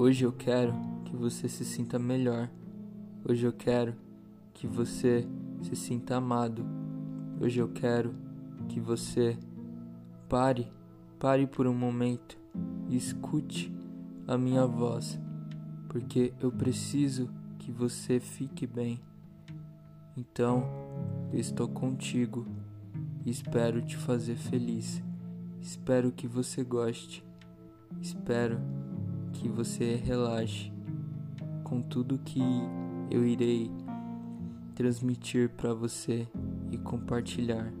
Hoje eu quero que você se sinta melhor. Hoje eu quero que você se sinta amado. Hoje eu quero que você pare, pare por um momento e escute a minha voz, porque eu preciso que você fique bem. Então, eu estou contigo e espero te fazer feliz. Espero que você goste. Espero que você relaxe com tudo que eu irei transmitir para você e compartilhar.